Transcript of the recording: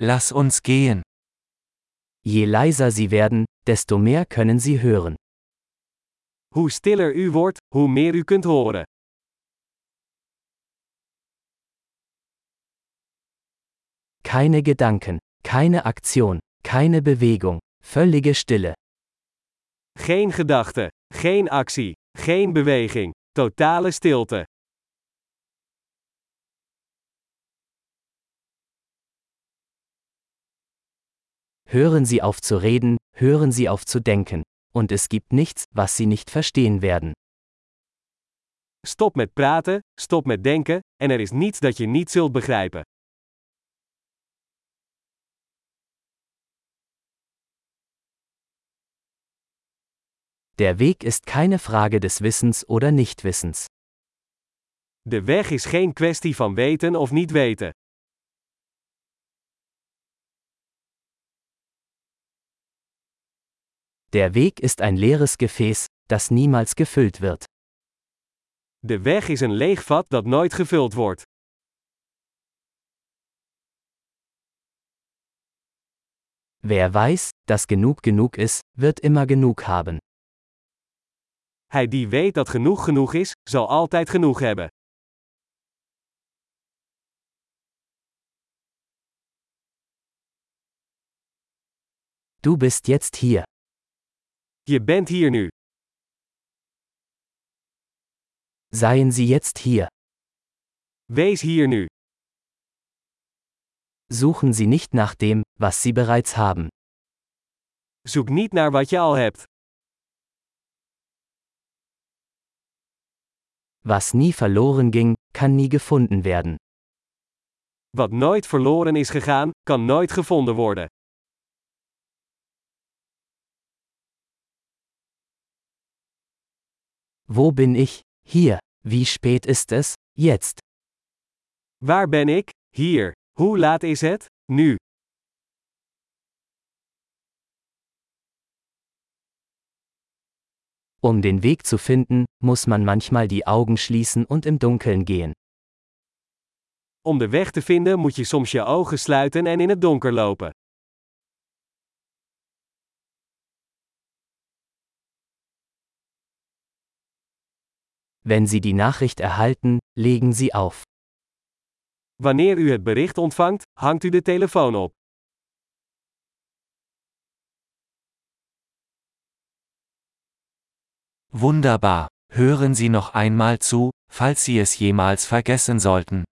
Lass uns gehen. Je leiser Sie werden, desto mehr können Sie hören. Hoe stiller u wordt, hoe meer u kunt horen. Keine Gedanken, keine Aktion, keine Bewegung, völlige Stille. Geen gedachte, geen actie, geen beweging, totale stilte. Hören Sie auf zu reden, hören Sie auf zu denken. Und es gibt nichts, was Sie nicht verstehen werden. Stop met praten, stop met denken, en er is niets dat je niet zult begrijpen. Der Weg ist keine Frage des Wissens oder Nichtwissens. De weg is geen kwestie van weten of niet weten. Der Weg ist ein leeres Gefäß, das niemals gefüllt wird. De weg is een leeg vat dat nooit gevuld wordt. Wer weiß, dass genug genug ist, wird immer genug haben. Hij die weet dat genoeg genoeg is, zal altijd genoeg hebben. Du bist jetzt hier. Je bent hier nu. Seien Sie jetzt hier. Wees hier nu. Suchen Sie nicht nach dem, was Sie bereits haben. Zoek niet naar wat je al hebt. Was nie verloren ging, kann nie gefunden werden. Wat nooit verloren is gegaan, kan nooit gevonden worden. Wo bin ich? Hier. Wie spät ist es? Jetzt. Waar ben ik? Hier. Hoe laat is het? Nu. Um den Weg zu finden, muss man manchmal die Augen schließen und im Dunkeln gehen. Om de weg te vinden moet je soms je ogen sluiten en in het donker lopen. Wenn Sie die Nachricht erhalten, legen Sie auf. Wanneer u het bericht ontvangt, hangt u de telefoon op. Wunderbar. Hören Sie noch einmal zu, falls Sie es jemals vergessen sollten.